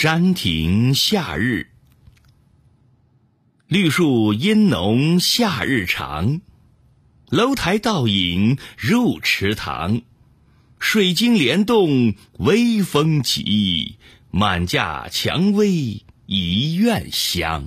山亭夏日。绿树阴浓夏日长。楼台倒影入池塘。水晶帘动微风起满架蔷薇一院香。